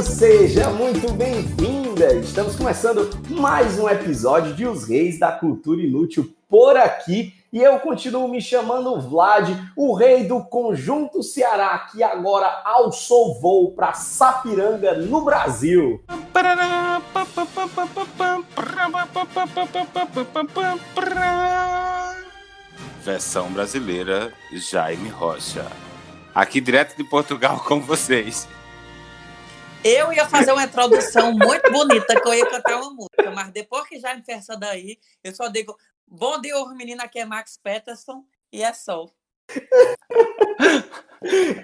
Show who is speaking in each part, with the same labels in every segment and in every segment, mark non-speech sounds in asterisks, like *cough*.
Speaker 1: seja muito bem-vinda. Estamos começando mais um episódio de Os Reis da Cultura Inútil por aqui. E eu continuo me chamando Vlad, o rei do Conjunto Ceará, que agora alçou voo para Sapiranga, no Brasil.
Speaker 2: Versão brasileira, Jaime Rocha. Aqui direto de Portugal *laughs* com vocês.
Speaker 3: Eu ia fazer uma introdução muito bonita, que eu ia cantar uma música, mas depois que já me essa daí, eu só digo bom dia, os meninos, aqui é Max Peterson e é sol.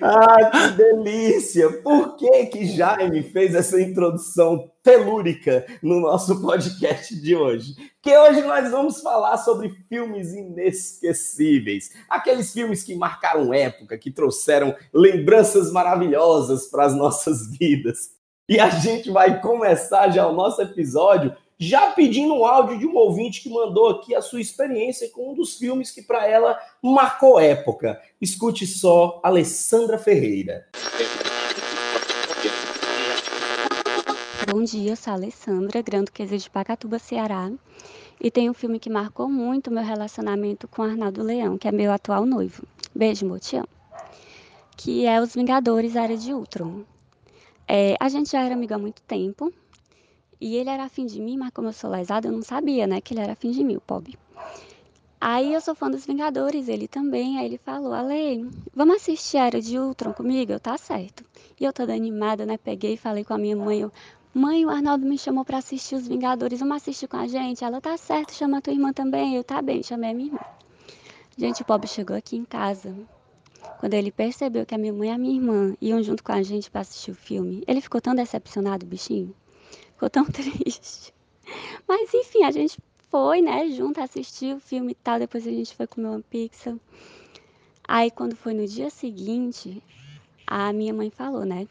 Speaker 1: Ah, que delícia! Por que que Jaime fez essa introdução telúrica no nosso podcast de hoje? Que hoje nós vamos falar sobre filmes inesquecíveis, aqueles filmes que marcaram época, que trouxeram lembranças maravilhosas para as nossas vidas. E a gente vai começar já o nosso episódio já pedindo um áudio de um ouvinte que mandou aqui a sua experiência com um dos filmes que para ela marcou época. Escute só Alessandra Ferreira.
Speaker 4: Bom dia, sou a Alessandra, Grande de Pacatuba, Ceará. E tem um filme que marcou muito meu relacionamento com Arnaldo Leão, que é meu atual noivo. Beijo, amo. Que é Os Vingadores Área de Ultron. É, a gente já era amiga há muito tempo, e ele era afim de mim, mas como eu sou lesada, eu não sabia, né, que ele era afim de mim, o pobre. Aí eu sou fã dos Vingadores, ele também. Aí ele falou, Ale, vamos assistir a Era de Ultron comigo? Eu, tá certo. E eu toda animada, né, peguei e falei com a minha mãe, eu, mãe, o Arnaldo me chamou para assistir os Vingadores, vamos assistir com a gente? Ela, tá certo, chama a tua irmã também. Eu, tá bem, chamei a minha irmã. Gente, o pobre chegou aqui em casa. Quando ele percebeu que a minha mãe e a minha irmã iam junto com a gente para assistir o filme, ele ficou tão decepcionado, bichinho. Ficou tão *laughs* triste. Mas enfim, a gente foi, né, junto assistir o filme e tal. Depois a gente foi comer uma pizza. Aí quando foi no dia seguinte, a minha mãe falou, né?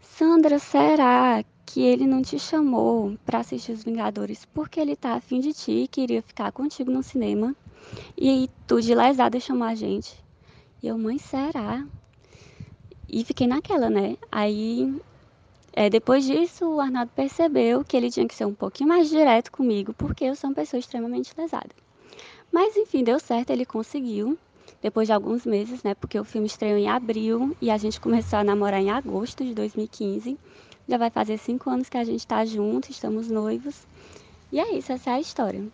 Speaker 4: Sandra, será que ele não te chamou para assistir Os Vingadores porque ele tá afim de ti e queria ficar contigo no cinema? E aí tu de lesada chamou a gente. E eu, mãe, será? E fiquei naquela, né? Aí é, depois disso, o Arnaldo percebeu que ele tinha que ser um pouquinho mais direto comigo, porque eu sou uma pessoa extremamente lesada. Mas enfim, deu certo, ele conseguiu, depois de alguns meses, né? Porque o filme estreou em abril e a gente começou a namorar em agosto de 2015. Já vai fazer cinco anos que a gente está junto, estamos noivos. E é isso, essa é a história.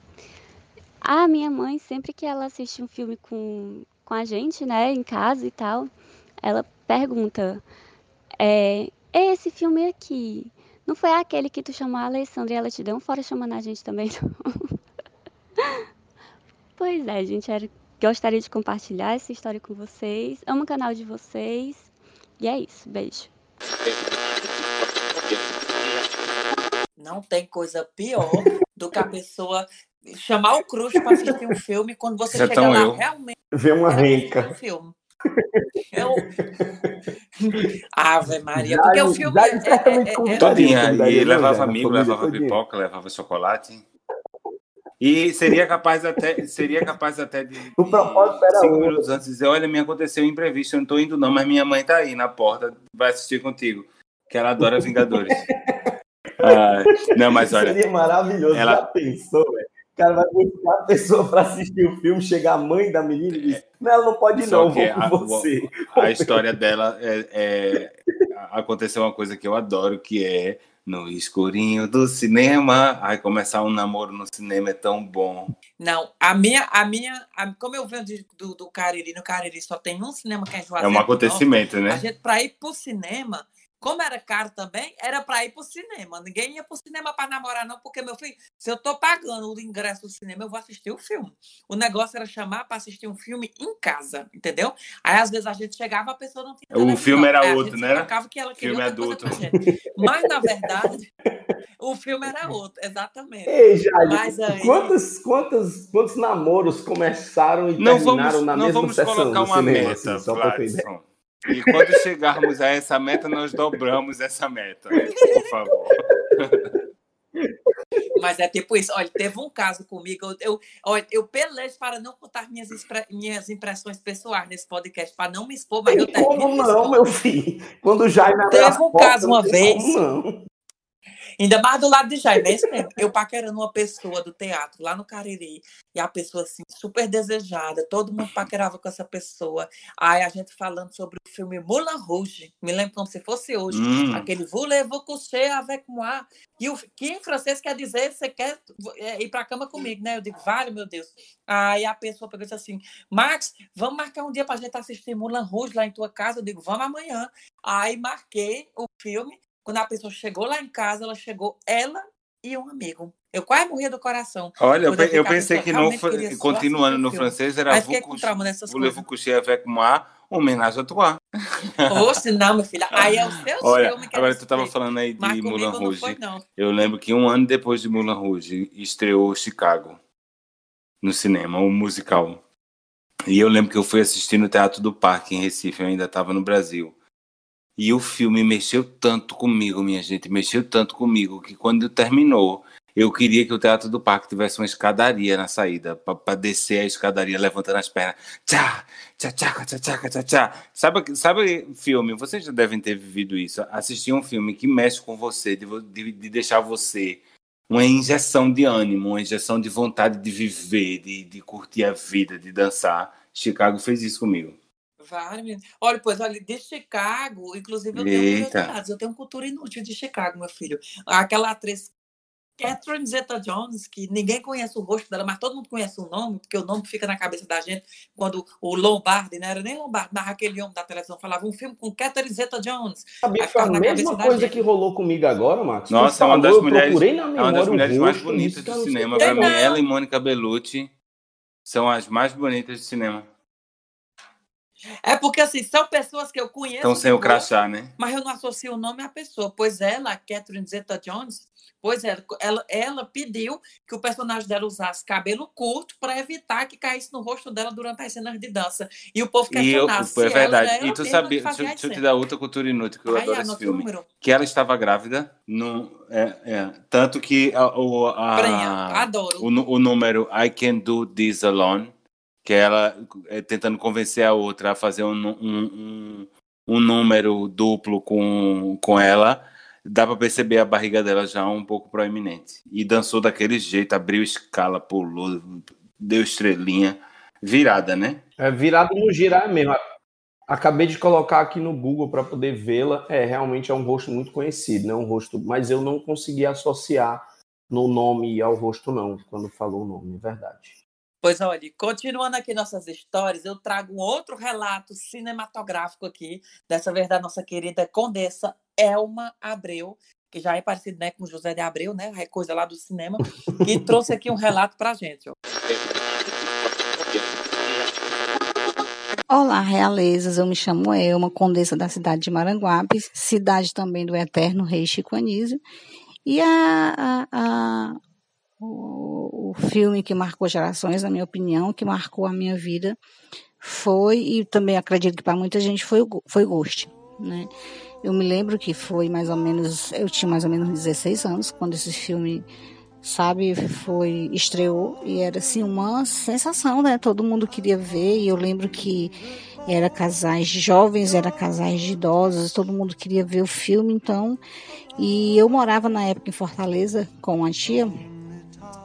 Speaker 4: A minha mãe, sempre que ela assiste um filme com, com a gente, né, em casa e tal, ela pergunta: é, esse filme aqui. Não foi aquele que tu chamou a Alessandra e ela te deu um fora chamando a gente também, *laughs* não. pois é, gente. Era... Gostaria de compartilhar essa história com vocês. Amo o canal de vocês. E é isso. Beijo.
Speaker 3: Não tem coisa pior do que a pessoa chamar o Cruz para assistir um filme quando você, você chega lá eu. realmente.
Speaker 1: Vê uma renca.
Speaker 3: Um filme. Eu... Ave Maria, porque o filme é, é,
Speaker 2: é, Todinha, e levava amigo, levava pipoca, levava chocolate. E seria capaz até, seria capaz até de,
Speaker 1: o propósito era
Speaker 2: cinco minutos antes dizer, olha, me aconteceu um imprevisto, eu não estou indo não, mas minha mãe está aí na porta, vai assistir contigo, que ela adora Vingadores. *laughs* ah, não, mas olha...
Speaker 1: Seria maravilhoso, ela... já pensou, velho? Cara vai buscar a pessoa para assistir o filme, chega a mãe da menina e diz: Não, ela não pode ir, não, vou com a, você.
Speaker 2: A história dela é, é, Aconteceu uma coisa que eu adoro, que é no escurinho do cinema. Ai, começar um namoro no cinema é tão bom.
Speaker 3: Não, a minha, a minha, a, como eu venho de, do, do Cariri, no Cariri só tem um cinema que é Juazeiro.
Speaker 2: É um acontecente, né?
Speaker 3: A gente, para ir pro cinema, como era caro também, era para ir pro cinema. Ninguém ia pro cinema para namorar, não, porque, meu filho, se eu tô pagando o ingresso do cinema, eu vou assistir o filme. O negócio era chamar para assistir um filme em casa, entendeu? Aí, às vezes, a gente chegava, a pessoa não tinha.
Speaker 2: O filme era
Speaker 3: Aí, a
Speaker 2: outro, né?
Speaker 3: que ela
Speaker 2: Filme
Speaker 3: coisa
Speaker 2: adulto.
Speaker 3: Mas, na verdade, o filme era outro, exatamente.
Speaker 1: Ei, Jade,
Speaker 3: Mas aí-
Speaker 1: quantos, quantos, quantos namoros começaram e
Speaker 2: Não
Speaker 1: terminaram
Speaker 2: vamos,
Speaker 1: na
Speaker 2: não
Speaker 1: mesma
Speaker 2: vamos
Speaker 1: sessão
Speaker 2: colocar
Speaker 1: do
Speaker 2: uma
Speaker 1: cinema?
Speaker 2: meta,
Speaker 1: assim, só?
Speaker 2: Vladson. E quando chegarmos a essa meta, nós dobramos essa meta. Por favor.
Speaker 3: Mas é tipo isso. Olha, teve um caso comigo. Eu, eu, olha, eu pelejo para não contar minhas, minhas impressões pessoais nesse podcast, para não me expor, mas eu
Speaker 1: como não, meu filho? Quando o Jaime
Speaker 3: Teve um caso uma vez.
Speaker 1: como não.
Speaker 3: Ainda mais do lado de Jaime, é isso mesmo. Eu paquerando uma pessoa do teatro lá no Cariri, e a pessoa assim, super desejada, todo mundo paquerava com essa pessoa. Aí a gente falando sobre o filme Moulin Rouge, me lembro como se fosse hoje.
Speaker 2: Hum.
Speaker 3: Aquele Voulez-vous coucher avec moi? E o que em francês quer dizer você quer é, ir para a cama comigo, né? Eu digo, vale, meu Deus. Aí a pessoa pegou e disse assim: Max, vamos marcar um dia para a gente assistir Moulin Rouge lá em tua casa? Eu digo, vamos amanhã. Aí marquei o filme. Quando a pessoa chegou lá em casa, ela chegou, ela e um amigo. Eu quase morria do coração.
Speaker 2: Olha, eu,
Speaker 3: eu
Speaker 2: pensei
Speaker 3: eu
Speaker 2: que não continuando no francês, era Voulez-vous coucher avec moi, homenagem à toi.
Speaker 3: Ou se não, meu filho. Aí é o *laughs* seu
Speaker 2: Olha,
Speaker 3: filme que
Speaker 2: agora
Speaker 3: era
Speaker 2: tu estava falando aí de
Speaker 3: Mas
Speaker 2: Moulin
Speaker 3: não
Speaker 2: Rouge.
Speaker 3: foi, não.
Speaker 2: Eu lembro que um ano depois de Moulin Rouge estreou Chicago no cinema, o musical. E eu lembro que eu fui assistir no Teatro do Parque em Recife, eu ainda estava no Brasil. E o filme mexeu tanto comigo, minha gente, mexeu tanto comigo que quando terminou, eu queria que o Teatro do Parque tivesse uma escadaria na saída, para descer a escadaria levantando as pernas. Tchá, tchá, tchá, tchá, tchá, tchá, tchá. Sabe, sabe filme? Vocês já devem ter vivido isso. Assistir um filme que mexe com você, de, de, de deixar você uma injeção de ânimo, uma injeção de vontade de viver, de, de curtir a vida, de dançar. Chicago fez isso comigo.
Speaker 3: Vários. Olha, pois, olha, de Chicago, inclusive eu tenho
Speaker 2: Eita.
Speaker 3: curiosidades, eu tenho cultura inútil de Chicago, meu filho. Aquela atriz Catherine Zeta-Jones, que ninguém conhece o rosto dela, mas todo mundo conhece o nome, porque o nome fica na cabeça da gente quando o Lombardi, não era nem Lombardi, mas aquele homem da televisão falava um filme com Catherine Zeta-Jones.
Speaker 1: Sabia que foi a mesma coisa
Speaker 3: gente.
Speaker 1: que rolou comigo agora, Max. Tu
Speaker 2: Nossa, é uma
Speaker 1: falou,
Speaker 2: das
Speaker 1: eu
Speaker 2: mulheres,
Speaker 1: procurei na
Speaker 2: é uma das mulheres mais bonitas do cinema. Para mim,
Speaker 3: não.
Speaker 2: ela e Mônica Bellucci são as mais bonitas do cinema.
Speaker 3: É porque, assim, são pessoas que eu conheço.
Speaker 2: Estão sem o crachá, né?
Speaker 3: mas eu não associo o nome à pessoa. Pois ela, Catherine Zeta-Jones, pois ela, ela, ela pediu que o personagem dela usasse cabelo curto para evitar que caísse no rosto dela durante as cenas de dança. E o povo
Speaker 2: E eu, é
Speaker 3: ela
Speaker 2: verdade.
Speaker 3: era ela
Speaker 2: e tu sabia, deixa, deixa eu te dar outra cultura inútil que eu
Speaker 3: Ai,
Speaker 2: adoro esse filme.
Speaker 3: número.
Speaker 2: Que ela estava grávida, é, é, tanto que a, o, a-
Speaker 3: Prenha, adoro.
Speaker 2: o, o número I Can Do This Alone, que ela é, tentando convencer a outra a fazer um, um, um, um número duplo com, com ela, dá para perceber a barriga dela já um pouco proeminente. E dançou daquele jeito, abriu escala, pulou, deu estrelinha, virada, né?
Speaker 1: É virado no girar mesmo. Acabei de colocar aqui no Google para poder vê-la. É, realmente é um rosto muito conhecido, né? Um rosto, mas eu não consegui associar no nome ao rosto não, quando falou o nome, é verdade.
Speaker 3: Pois olha, continuando aqui nossas histórias, eu trago um outro relato cinematográfico aqui, dessa vez da nossa querida condessa Elma Abreu, que já é parecido né, com José de Abreu, né? É coisa lá do cinema, que trouxe aqui um relato pra gente. ó.
Speaker 5: Olá, realezas. Eu me chamo Elma, condessa da cidade de Maranguape, cidade também do eterno rei Chico Anísio. E a, a- a- o, o filme que marcou gerações, na minha opinião, que marcou a minha vida, foi, e também acredito que para muita gente foi, foi Ghost. Né? Eu me lembro que foi mais ou menos, eu tinha mais ou menos 16 anos quando esse filme sabe, foi estreou e era assim uma sensação, né? Todo mundo queria ver e eu lembro que era casais de jovens, era casais de idosos, todo mundo queria ver o filme, então. E eu morava na época em Fortaleza com a tia.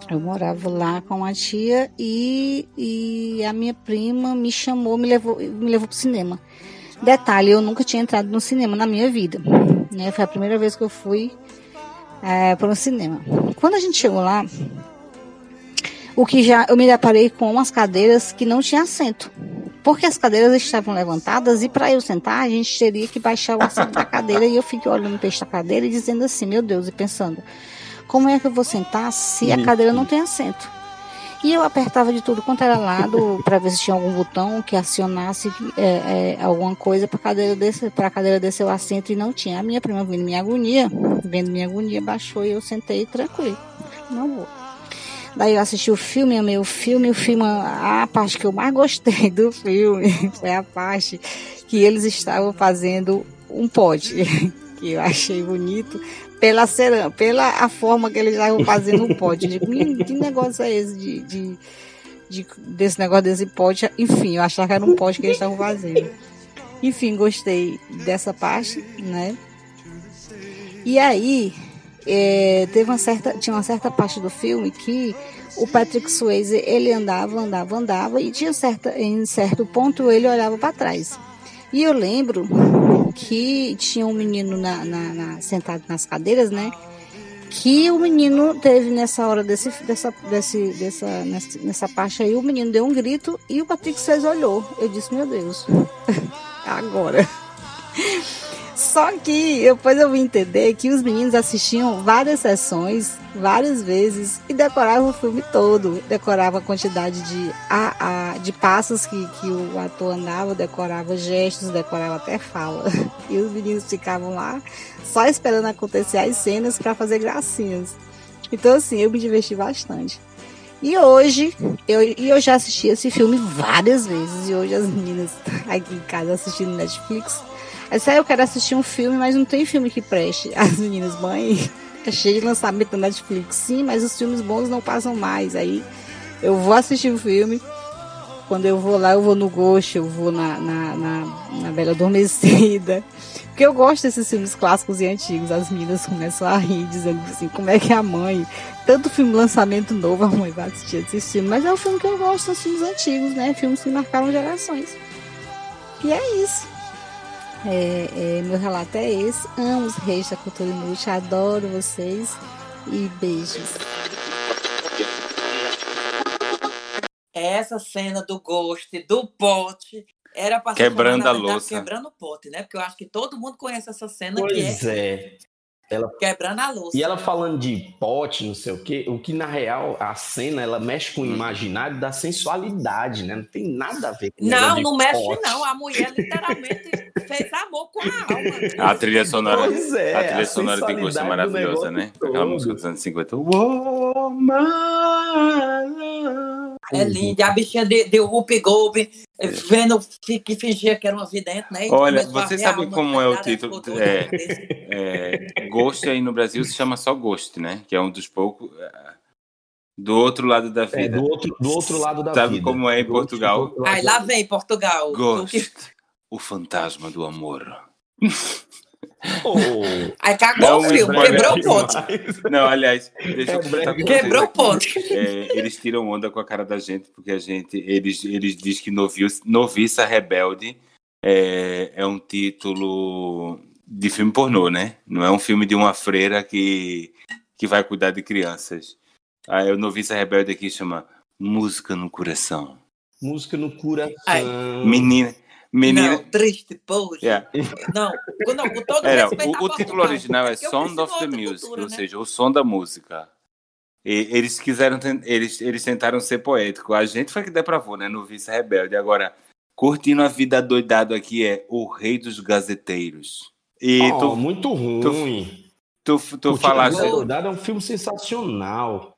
Speaker 5: Eu morava lá com a tia e, e a minha prima me chamou, me levou, me levou pro cinema. Detalhe, eu nunca tinha entrado no cinema na minha vida. Né? Foi a primeira vez que eu fui é, para o cinema. Quando a gente chegou lá, o que já eu me deparei com umas cadeiras que não tinha assento, porque as cadeiras estavam levantadas e para eu sentar a gente teria que baixar o assento da cadeira e eu fiquei olhando para esta cadeira e dizendo assim, meu Deus, e pensando, como é que eu vou sentar se a cadeira não tem assento? E eu apertava de tudo quanto era lado *laughs* para ver se tinha algum botão que acionasse é, é, alguma coisa para cadeira descer, para a cadeira descer o assento e não tinha. A minha prima vendo minha agonia, vendo minha agonia, baixou e eu sentei tranquilo. Não vou. Daí eu assisti o filme, amei o filme. O filme, a parte que eu mais gostei *laughs* do filme foi a parte que eles estavam fazendo um pote, *laughs* que eu achei bonito pela pela a forma que eles estavam fazendo o pote. Digo, que negócio é esse de, de, de, desse negócio desse pote? Enfim, eu achava que era um pote que eles estavam fazendo. Enfim, gostei dessa parte, né? E aí, é, teve uma certa, tinha uma certa parte do filme que o Patrick Swayze ele andava, andava, andava e tinha certa, em certo ponto ele olhava para trás. E eu lembro que tinha um menino na, na, na, sentado nas cadeiras, né? Que o menino teve nessa hora desse, dessa, desse, dessa, nessa, nessa parte aí, o menino deu um grito e o Patrick Swayze olhou. Eu disse, meu Deus, *laughs* agora. Só que depois eu vim entender que os meninos assistiam várias sessões, várias vezes, e decoravam o filme todo. Decorava a quantidade de, a, a, de passos que, que o ator andava, decorava gestos, decorava até fala. *laughs* E os meninos ficavam lá só esperando acontecer as cenas para fazer gracinhas. Então, assim, eu me diverti bastante. E hoje, eu, eu já assisti esse filme várias vezes. E hoje as meninas *laughs* aqui em casa assistindo Netflix Essa aí eu quero assistir um filme, mas não tem filme que preste. *laughs* As meninas, mãe, é cheio de lançamento da Netflix. Sim, mas os filmes bons não passam mais. Aí eu vou assistir o filme. Quando eu vou lá, eu vou no Ghost, eu vou na, na, na, na Bela Adormecida. *laughs* Porque eu gosto desses filmes clássicos e antigos. As meninas começam a rir, dizendo assim, como é que é a mãe? Tanto filme lançamento novo, a mãe vai assistir esse filme. Mas é o filme que eu gosto, são filmes antigos, né? Filmes que marcaram gerações. E é isso. É, é, meu relato é esse. Amo os reis da cultura inútil, adoro vocês e beijos.
Speaker 3: Essa cena do Ghost, do pote, era pra ser
Speaker 2: Quebrando a
Speaker 3: verdade,
Speaker 2: louça.
Speaker 3: Quebrando o pote, né? Porque eu acho que todo mundo conhece essa cena
Speaker 1: Pois
Speaker 3: que é,
Speaker 1: é. Ela
Speaker 3: quebrando a louça.
Speaker 1: E ela falando de pote, não sei o quê, o que na real, a cena, ela mexe com o imaginário da sensualidade, né? Não tem nada a ver com
Speaker 3: Não, não mexe
Speaker 1: pote.
Speaker 3: não. A mulher literalmente *laughs* fez amor com a alma.
Speaker 2: A trilha sonora,
Speaker 1: Pois é,
Speaker 2: a trilha
Speaker 1: a
Speaker 2: sonora tem gosto
Speaker 1: do
Speaker 2: maravilhosa, né? Aquela
Speaker 1: todo.
Speaker 2: música dos anos 50. Woman.
Speaker 3: É linda. E a bichinha de, de Whoopi Goldberg eh, vendo fi- que fingia que era uma vidente, né? E
Speaker 2: Olha, sabem
Speaker 3: alma
Speaker 2: como é o título? É, é, Ghost aí no Brasil se chama só Ghost, né? Que é um dos poucos. é, Do outro lado da
Speaker 1: É,
Speaker 2: vida.
Speaker 1: do outro, do outro lado da
Speaker 2: Sabe
Speaker 1: vida.
Speaker 2: como é em
Speaker 1: Do
Speaker 2: Portugal?
Speaker 3: Aí lá vem Portugal.
Speaker 2: Ghost.
Speaker 3: que-
Speaker 2: O fantasma do amor.
Speaker 1: Oh,
Speaker 3: Aí cagou
Speaker 2: É
Speaker 3: o
Speaker 2: um
Speaker 3: filme, quebrou o pote.
Speaker 2: Não, aliás, deixa eu
Speaker 1: É
Speaker 2: contar
Speaker 1: brega.
Speaker 2: com vocês
Speaker 3: Quebrou o pote.
Speaker 2: É, eles tiram onda com a cara da gente, porque a gente. Eles, eles dizem que Noviça, Noviça Rebelde é, é um título de filme pornô, né? Não é um filme de uma freira que, que vai cuidar de crianças. Aí o Noviça Rebelde aqui chama Música no Coração.
Speaker 1: Música no coração.
Speaker 3: Ai.
Speaker 2: Menina. Menina.
Speaker 3: Não, triste, poxa.
Speaker 2: Yeah.
Speaker 3: Não, não, com todo
Speaker 2: É, não,
Speaker 3: respeito a
Speaker 2: o, o título original é Sound of the Music,
Speaker 3: cultura,
Speaker 2: ou
Speaker 3: né?
Speaker 2: seja, o som da música. E eles quiseram, eles, eles tentaram ser poético. A gente foi que depravou, né, no Vice Rebelde. Agora, curtindo a vida doidado aqui é o rei dos gazeteiros. E
Speaker 1: Oh,
Speaker 2: tu,
Speaker 1: muito ruim.
Speaker 2: tu, tu, tu
Speaker 1: Curtindo a
Speaker 2: falaste,
Speaker 1: Vida Doidada é um filme sensacional.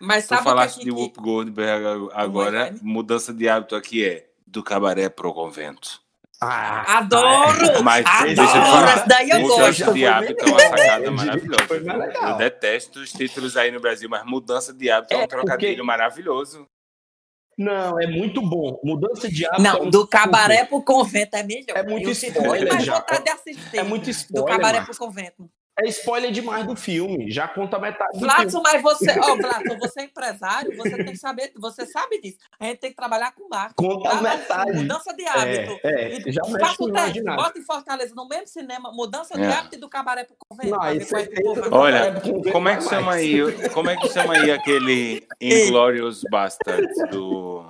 Speaker 3: Mas
Speaker 2: tu
Speaker 3: sabe o que,
Speaker 2: falaste
Speaker 3: que,
Speaker 2: de Whoop Goldberg agora,
Speaker 3: Jaime?
Speaker 2: mudança de hábito aqui é do cabaré pro convento.
Speaker 1: Ah,
Speaker 3: Adoro!
Speaker 2: Mas
Speaker 3: adoro!
Speaker 2: deixa eu falar,
Speaker 3: Essa daí eu
Speaker 2: Mudança
Speaker 3: gosto.
Speaker 2: de hábito é uma sacada maravilhosa. Eu detesto os títulos aí no Brasil, mas mudança de hábito é,
Speaker 1: É,
Speaker 2: um trocadilho
Speaker 1: porque-
Speaker 2: maravilhoso.
Speaker 1: Não, é muito bom. Mudança de hábito. é
Speaker 3: Não,
Speaker 1: um
Speaker 3: do cabaré pro convento é melhor.
Speaker 1: É muito spoiler
Speaker 3: muito mais
Speaker 1: já.
Speaker 3: vontade de assistir.
Speaker 1: É muito
Speaker 3: Do
Speaker 1: spoiler.
Speaker 3: cabaré
Speaker 1: Marcos.
Speaker 3: pro convento.
Speaker 1: É spoiler demais do filme. Já conta metade filme.
Speaker 3: mas você, *laughs* ó, Flatson, você é empresário, você tem que saber, você sabe disso. A gente tem que trabalhar com marketing.
Speaker 1: Conta
Speaker 3: tá?
Speaker 1: metade.
Speaker 3: Mudança de hábito.
Speaker 1: É, é, já mexe
Speaker 3: Faça
Speaker 1: com
Speaker 3: o teste, bota em Fortaleza, no mesmo cinema, mudança de
Speaker 2: É.
Speaker 3: hábito e do cabaré pro convento.
Speaker 1: Não, isso é
Speaker 2: Olha,
Speaker 1: com-
Speaker 2: como é que chama aí, como é que chama aí aquele *laughs* Inglorious Bastards do,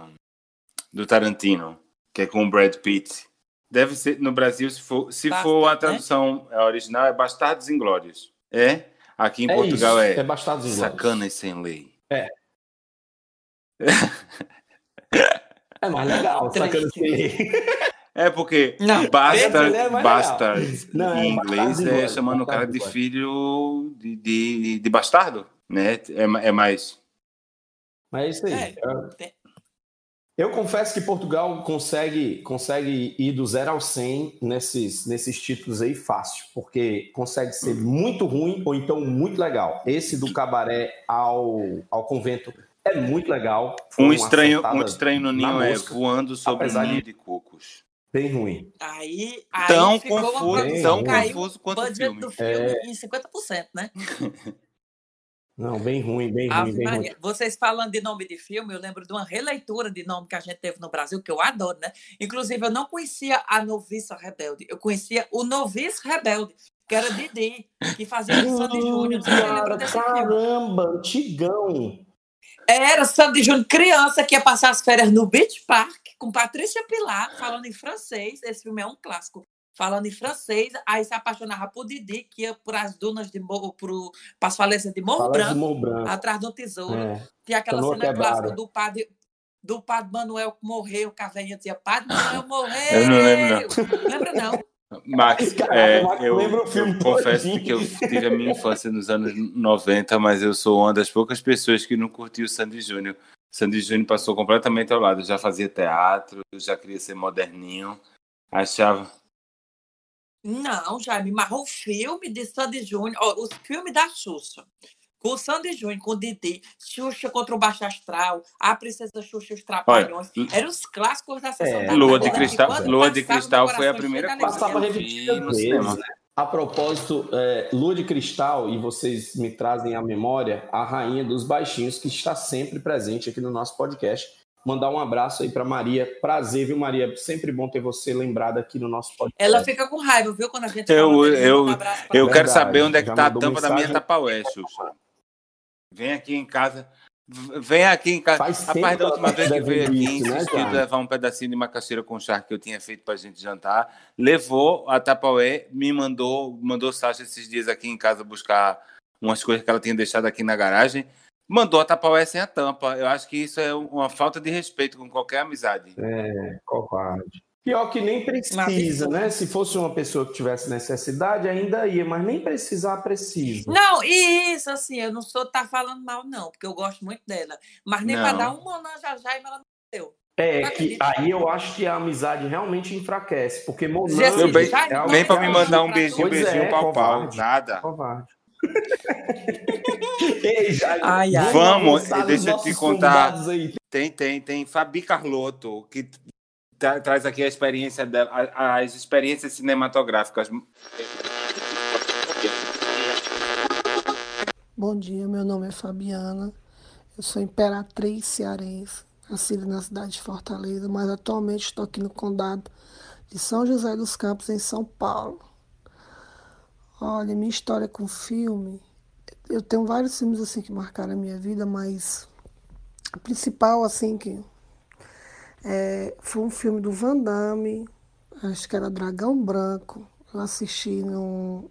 Speaker 2: do Tarantino? que é com o Brad Pitt. Deve ser, no Brasil, se for, se for a
Speaker 3: né?
Speaker 2: tradução original, é Bastardos Inglórios. É? Aqui em
Speaker 1: É
Speaker 2: Portugal
Speaker 1: isso,
Speaker 2: é,
Speaker 1: é Bastardos Inglórios.
Speaker 2: Sacanas Sem Lei.
Speaker 1: É *laughs* mais legal, sacando sem
Speaker 2: É porque
Speaker 3: Não,
Speaker 2: bastard,
Speaker 1: esse é mais
Speaker 2: bastard
Speaker 1: Não, é
Speaker 2: em
Speaker 1: Bastardos
Speaker 2: inglês é chamando o cara de filho de, de, de bastardo, né? É, é mais.
Speaker 1: Mas é isso aí.
Speaker 3: É,
Speaker 1: Eu- confesso que Portugal consegue, consegue ir do zero ao 100 nesses, nesses títulos aí fácil, porque consegue ser muito ruim ou então muito legal. Esse do cabaré ao, ao convento é muito legal.
Speaker 2: Um estranho, um estranho no ninho é voando sobre um ninho
Speaker 1: de-
Speaker 2: de cocos.
Speaker 1: Bem ruim.
Speaker 3: Aí, aí
Speaker 2: Tão confuso,
Speaker 1: tão
Speaker 2: confuso
Speaker 3: o
Speaker 2: quanto o filme.
Speaker 3: do filme em 50%, né? *laughs*
Speaker 1: Não, bem ruim, bem ruim, bem ruim.
Speaker 3: Maria. Vocês falando de nome de filme, eu lembro de uma releitura de nome que a gente teve no Brasil, que eu adoro, né? Inclusive, eu não conhecia a Noviça Rebelde, eu conhecia o Novice Rebelde, que era Didi, que fazia de Sandy Júnior. Não sei se você lembra
Speaker 1: Cara,
Speaker 3: desse filme.
Speaker 1: caramba, antigão.
Speaker 3: Era Sandy Júnior, criança, que ia passar as férias no Beach Park com Patrícia Pilar, falando em francês. Esse filme é um clássico. Falando em francês, aí se apaixonava por Didi, que ia por as dunas de Morro, para as falências de Morro
Speaker 1: Fala de
Speaker 3: Branco,
Speaker 1: Morro Branco.
Speaker 3: atrás do tesouro.
Speaker 1: É.
Speaker 3: Tinha aquela
Speaker 1: Canoa
Speaker 3: cena
Speaker 1: quebrada.
Speaker 3: clássica do padre, do padre Manuel que morreu, que a velhinha dizia, Padre Manuel *laughs* morreu!
Speaker 2: Eu não lembro,
Speaker 3: Lembra não? *laughs*
Speaker 2: Max,
Speaker 1: Caraca,
Speaker 2: é, eu, eu confesso que eu tive a minha infância nos anos 90, mas eu sou uma das poucas pessoas que não curtiu o Sandy Júnior. Sandy Júnior passou completamente ao lado. Eu já fazia teatro, eu já queria ser moderninho. Achava.
Speaker 3: Não, Jaime, mas o filme de Sandy Júnior, ó, o filme da Xuxa, com o Sandy Júnior, com o Didi, Xuxa contra o Baixo Astral, a Princesa Xuxa e os Trapalhões, eram os clássicos da sessão
Speaker 1: É.
Speaker 3: da
Speaker 2: Lua de? Cristal, Lua de Cristal foi a primeira que
Speaker 1: Passava
Speaker 2: no cinema.
Speaker 1: A propósito, é, Lua de Cristal, e vocês me trazem à memória a rainha dos baixinhos, que está sempre presente aqui no nosso podcast. Mandar um abraço aí para Maria. Prazer, viu, Maria? Sempre bom ter você lembrada aqui no nosso podcast.
Speaker 3: Ela fica com raiva, viu? Quando a gente
Speaker 2: Eu, eu,
Speaker 3: um
Speaker 2: eu quero
Speaker 1: Verdade,
Speaker 2: saber onde é que
Speaker 1: já
Speaker 2: tá a tampa da minha
Speaker 1: mensagem.
Speaker 2: Tapaué, Xuxa. Vem aqui em casa. Vem aqui em casa.
Speaker 1: Faz
Speaker 2: Rapaz, da última vez que veio aqui,
Speaker 1: isso, né,
Speaker 2: insistiu
Speaker 1: Jaime?
Speaker 2: levar um pedacinho de macaxeira com charque que eu tinha feito pra gente jantar. Levou a Tapaué, me mandou, mandou Sasha esses dias aqui em casa buscar umas coisas que ela tinha deixado aqui na garagem. Mandou a Tapaué sem a tampa. Eu acho que isso é uma falta de respeito com qualquer amizade.
Speaker 1: É, covarde. Pior que nem precisa, né? Se fosse uma pessoa que tivesse necessidade, ainda ia, mas nem precisar precisa.
Speaker 3: Não, e isso, assim, eu não sou tá falando mal, não, porque eu gosto muito dela. Mas nem para
Speaker 2: Não.
Speaker 3: dar uma Monanja Jaime, ela não deu.
Speaker 1: É,
Speaker 3: Não
Speaker 1: que aí eu acho que a amizade realmente enfraquece, porque é algo
Speaker 3: não
Speaker 2: nem pra me
Speaker 3: é
Speaker 2: mandar um
Speaker 3: pra
Speaker 2: beijinho,
Speaker 1: Pois
Speaker 2: beijinho
Speaker 1: é,
Speaker 2: pau pau. Nada.
Speaker 1: Covarde. Ei,
Speaker 3: Ai, ai.
Speaker 2: Vamos, deixa eu te contar. Tem, tem, tem Fabi Carlotto, que tra- traz aqui a experiência dela, a- as experiências cinematográficas.
Speaker 6: Bom dia, meu nome é Fabiana. Eu sou imperatriz cearense, nascida na cidade de Fortaleza, mas atualmente estou aqui no condado de São José dos Campos, em São Paulo. Olha, minha história com filme, eu tenho vários filmes assim que marcaram a minha vida, mas o principal assim que é, foi um filme do Van Damme, acho que era Dragão Branco. Eu assisti num,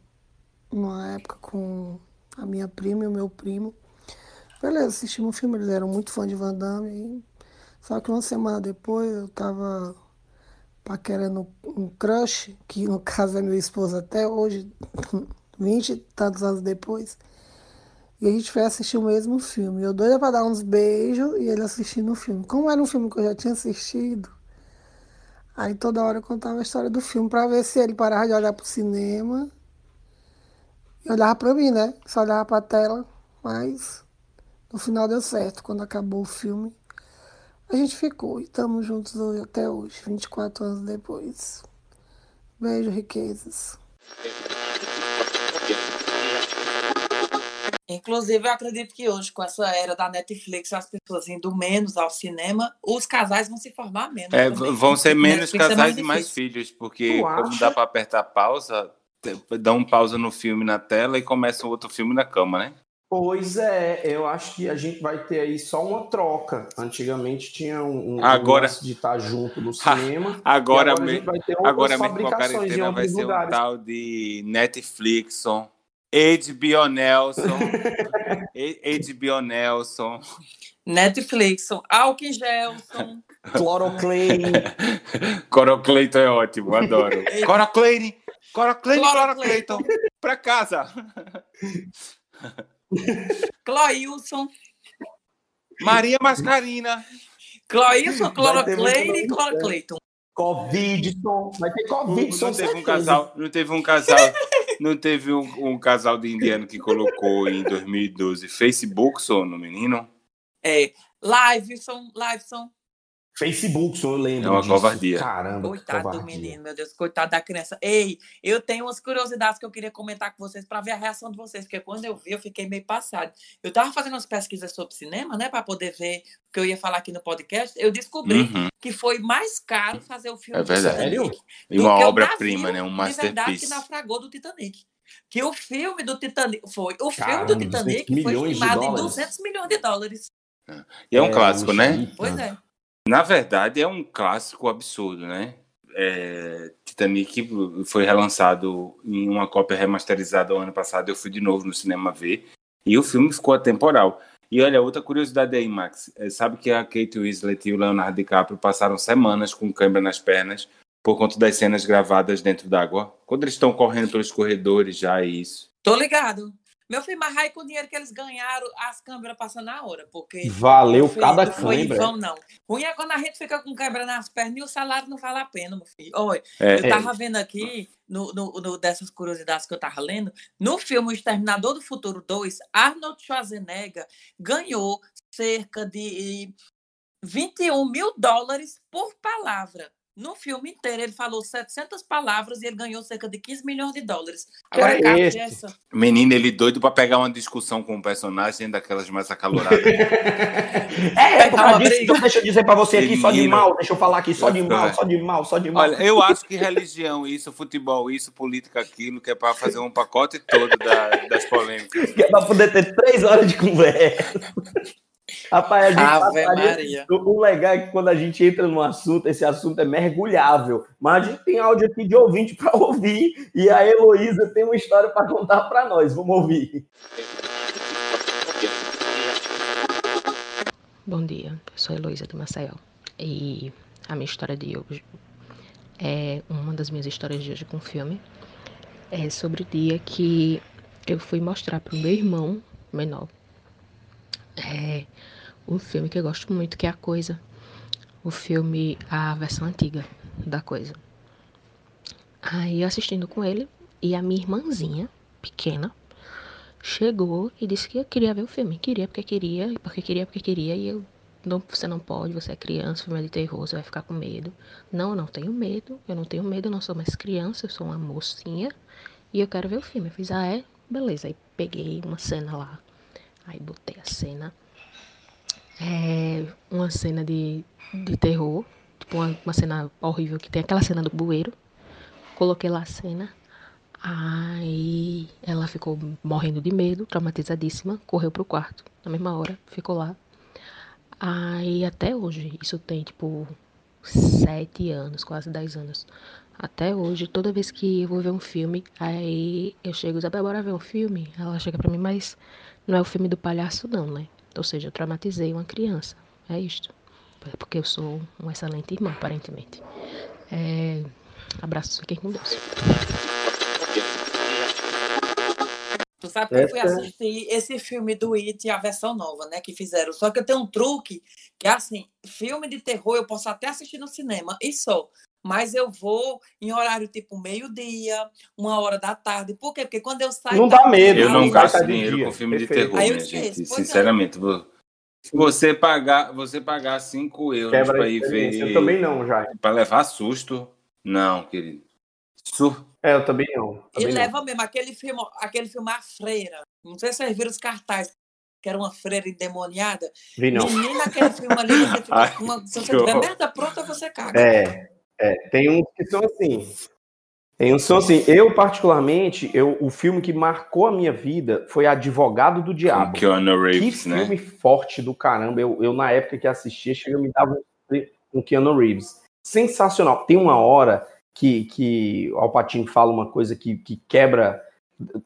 Speaker 6: numa época com a minha prima e o meu primo. Beleza, assistimos um filme, eles eram muito fãs de Van Damme. Só que uma semana depois eu tava paquerando um crush, que no *laughs* caso é meu esposo até hoje, *laughs* 20 e tantos anos depois. E a gente foi assistir o mesmo filme. Eu doida pra dar uns beijos e ele assistindo o filme. Como era um filme que eu já tinha assistido, aí toda hora eu contava a história do filme pra ver se ele parava de olhar pro cinema e olhava pra mim, né? Só olhava pra tela, mas no final deu certo. Quando acabou o filme, a gente ficou e estamos juntos hoje, até hoje, 24 anos depois. Beijo, riquezas.
Speaker 3: Inclusive, eu acredito que hoje, com essa era da Netflix, as pessoas indo menos ao cinema, os casais vão se formar menos.
Speaker 2: É, vão ser menos
Speaker 3: Netflix é
Speaker 2: casais e mais filhos, porque
Speaker 1: Tu
Speaker 2: como
Speaker 1: acha?
Speaker 2: dá pra apertar pausa, dá um pausa no filme na tela e começa um outro filme na cama, né?
Speaker 1: Pois é, eu acho que a gente vai ter aí só uma troca. Antigamente tinha um, um
Speaker 2: Agora-
Speaker 1: de estar junto no *laughs* cinema.
Speaker 2: Agora,
Speaker 1: agora a
Speaker 2: me-
Speaker 1: gente vai ter
Speaker 2: agora mesmo com a quarentena vai ser um
Speaker 1: lugares.
Speaker 2: tal de Netflixon, HBO Nelson, *laughs* HBO Nelson,
Speaker 3: Netflix, álcool em gelson. *laughs*
Speaker 1: Cloroclane.
Speaker 2: Corocleiton é ótimo, adoro. Corocleine, Corocleine,
Speaker 3: Clorocleiton.
Speaker 2: Pra casa. *laughs*
Speaker 3: Cloilson.
Speaker 2: Maria Mascarina.
Speaker 3: Cloilson,
Speaker 1: nome
Speaker 3: e Clorocleiton.
Speaker 1: Covidson. Vai ter
Speaker 2: Não
Speaker 1: Covidson,
Speaker 2: teve um casal, não teve um casal, não teve um, um casal de indiano que colocou em 2012 Facebook só no menino?
Speaker 3: É, Liveson, Liveson.
Speaker 1: Facebook, eu lembro
Speaker 2: É uma
Speaker 1: disso.
Speaker 2: covardia.
Speaker 1: Caramba,
Speaker 3: Coitado do
Speaker 1: covardia.
Speaker 3: menino, meu Deus, coitado da criança. Ei, eu tenho umas curiosidades que eu queria comentar com vocês para ver a reação de vocês, porque quando eu vi, eu fiquei meio passado. Eu tava fazendo umas pesquisas sobre cinema, né, para poder ver o que eu ia falar aqui no podcast. Eu descobri
Speaker 2: Uhum.
Speaker 3: que foi mais caro fazer o filme
Speaker 2: É
Speaker 3: do
Speaker 2: verdade.
Speaker 3: Titanic
Speaker 2: E
Speaker 3: do
Speaker 2: uma obra-prima, né? Um
Speaker 3: de verdade que
Speaker 2: masterpiece.
Speaker 3: naufragou do Titanic. Que o filme do Titanic foi. O filme
Speaker 1: Caramba,
Speaker 3: do Titanic
Speaker 1: 200
Speaker 3: foi estimado em
Speaker 1: dólares.
Speaker 3: 200 milhões de dólares.
Speaker 2: E é um clássico, né?
Speaker 3: Pois é.
Speaker 2: Na verdade, é um clássico absurdo, né? É, Titanic foi relançado em uma cópia remasterizada o ano passado. Eu fui de novo no cinema ver. E o filme ficou atemporal. E olha, outra curiosidade aí, Max. É, sabe que a Kate Winslet e o Leonardo DiCaprio passaram semanas com câimbra nas pernas por conta das cenas gravadas dentro d'água? Quando eles estão correndo pelos corredores já, é isso.
Speaker 3: Tô ligado. Meu filho, mas aí com o dinheiro que eles ganharam, as câmeras passam na hora, porque
Speaker 1: Valeu
Speaker 3: filho,
Speaker 1: cada
Speaker 3: não foi em
Speaker 1: câimbra.
Speaker 3: vão, não. Ruim é quando a gente fica com câimbra nas pernas e o salário não vale a pena, meu filho. Olha,
Speaker 2: É,
Speaker 3: eu tava vendo aqui, no, no, no- dessas curiosidades que eu tava lendo, no filme O Exterminador do Futuro 2, Arnold Schwarzenegger ganhou cerca de 21 mil dólares por palavra. No filme inteiro, ele falou 700 palavras e ele ganhou cerca de 15 milhões de dólares. Agora,
Speaker 1: é
Speaker 3: essa.
Speaker 2: Menino, ele doido pra pegar uma discussão com o personagem daquelas mais acaloradas. *laughs*
Speaker 1: É, por
Speaker 3: Tá
Speaker 1: causa disso, então deixa eu dizer pra você aqui só de
Speaker 2: Menino.
Speaker 1: mal, deixa eu falar aqui só de mal, só de mal, só de mal.
Speaker 2: Olha, eu acho que religião, isso, futebol, isso, política, aquilo, que é para fazer um pacote todo da- das polêmicas.
Speaker 1: Que é pra poder ter três horas de conversa. Rapaz, a gente
Speaker 3: Ave
Speaker 1: passaria-
Speaker 3: Maria.
Speaker 1: O, o legal é que quando a gente entra num assunto, esse assunto é mergulhável. Mas a gente tem áudio aqui de ouvinte *laughs* para ouvir. E a Heloísa tem uma história para contar para nós. Vamos ouvir.
Speaker 7: Bom dia, eu sou a Heloísa de Maceió e a minha história de hoje é uma das minhas histórias de hoje com o filme. É sobre o dia que eu fui mostrar para o meu irmão menor é, um filme que eu gosto muito, que é A Coisa. O filme, a versão antiga da Coisa. Aí eu assistindo com ele e a minha irmãzinha, pequena, chegou e disse que queria ver o filme. Queria porque queria, porque queria porque queria. E eu, não, você não pode, você é criança, filme é de terror, você vai ficar com medo. Não, eu não tenho medo, eu não tenho medo, eu não sou mais criança, eu sou uma mocinha. E eu quero ver o filme. Eu fiz, ah, é? Beleza. Aí peguei uma cena lá. Aí botei a cena. É uma cena de, de terror. Tipo, uma, uma cena horrível que tem aquela cena do bueiro. Coloquei lá a cena. Aí ela ficou morrendo de medo, traumatizadíssima, correu pro quarto. Na mesma hora, ficou lá. Aí até hoje, isso tem tipo sete anos, quase dez anos. Até hoje, toda vez que eu vou ver um filme, aí eu chego, Isabel, bora ver um filme? Ela chega pra mim, mas não é o filme do palhaço não, né? Ou seja, eu traumatizei uma criança. É isto. Porque eu sou um excelente irmão, aparentemente. É... Abraços, fiquem com Deus.
Speaker 3: Tu sabe que eu fui
Speaker 1: Essa-
Speaker 3: assistir esse filme do It, a versão nova, né? Que fizeram. Só que eu tenho um truque, que é assim, filme de terror eu posso até assistir no cinema, e só. Mas eu vou em horário tipo meio-dia, uma hora da tarde. Por quê? Porque quando eu saio.
Speaker 1: Não dá medo,
Speaker 2: Eu não
Speaker 1: Não
Speaker 2: gasto
Speaker 1: de
Speaker 2: dinheiro
Speaker 1: dia.
Speaker 2: com filme de
Speaker 1: Perfeito.
Speaker 2: terror,
Speaker 3: Aí eu
Speaker 2: minha
Speaker 3: esqueço,
Speaker 2: gente.
Speaker 3: é.
Speaker 2: Sinceramente, vo- você pagar, você pagar 5 euros
Speaker 1: Quebra
Speaker 2: para
Speaker 1: a
Speaker 2: ir ver,
Speaker 1: Eu também não, já.
Speaker 2: para levar susto, não, querido. Su-
Speaker 1: É, eu também não.
Speaker 3: E
Speaker 1: Também não.
Speaker 3: leva mesmo aquele filme, aquele filme A Freira. Não sei se vocês viram os cartazes, que era uma freira endemoniada.
Speaker 1: Vi não.
Speaker 3: Menina, aquele filme ali, você *laughs* fica
Speaker 2: Ai,
Speaker 3: uma, se você tiver merda pronta, você caga.
Speaker 1: É, é, tem uns que são assim. Então, assim, eu particularmente, eu, o filme que marcou a minha vida foi Advogado do Diabo.
Speaker 2: Com Keanu Reeves,
Speaker 1: que
Speaker 2: né?
Speaker 1: filme forte do caramba. Eu, eu na época que assistia, chega me dava um Keanu Reeves. Sensacional. Tem uma hora que, que o Alpatino fala uma coisa que, que quebra.